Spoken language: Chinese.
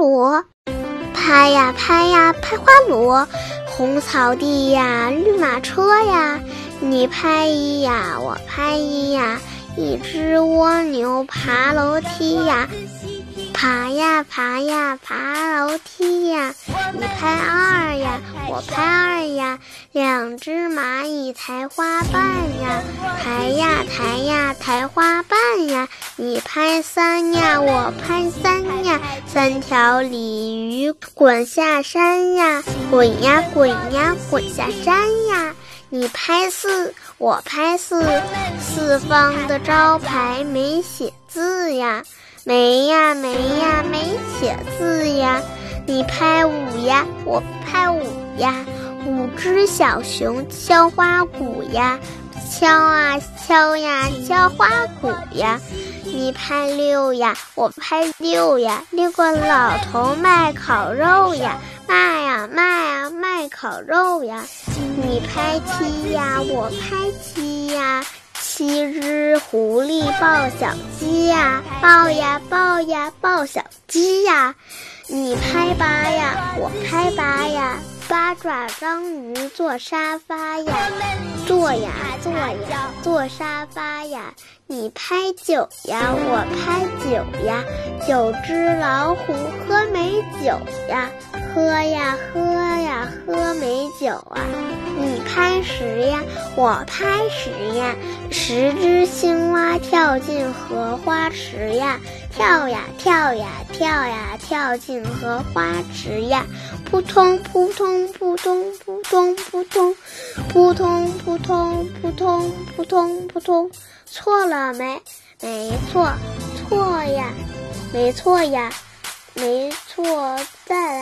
螺。拍呀拍呀拍花螺，红草地呀，绿马车呀，你拍一呀，我拍一呀，一只蜗牛爬楼梯呀。爬呀爬呀爬楼梯呀，你拍二呀，我拍二呀，两只蚂蚁抬花瓣呀，抬呀抬呀抬花瓣呀，你拍三呀，我拍三呀，三条鲤鱼滚下山呀，滚呀滚呀滚下山呀，你拍四，我拍四，四方的招牌没写字呀。没呀没呀没写字呀，你拍五呀，我拍五呀，五只小熊敲花鼓呀，敲啊敲呀敲花鼓呀，你拍六呀，我拍六呀，六个老头卖烤肉呀，卖呀卖呀卖烤肉呀，你拍七呀，我拍七呀。七只狐狸抱小鸡呀，抱呀抱呀抱小鸡呀，你拍八呀，我拍八呀，八爪章鱼坐沙发呀，坐呀坐呀坐沙发呀，你拍九呀，我拍九呀，九只老虎喝美酒呀，喝呀喝呀喝酒啊。你拍十呀，我拍十呀，十只青蛙跳进荷花池呀，跳呀跳呀跳呀跳进荷花池呀，扑通扑通扑通扑通扑通，扑通扑通扑通扑通扑通，错了没？没错，错呀，没错呀，没错，再来。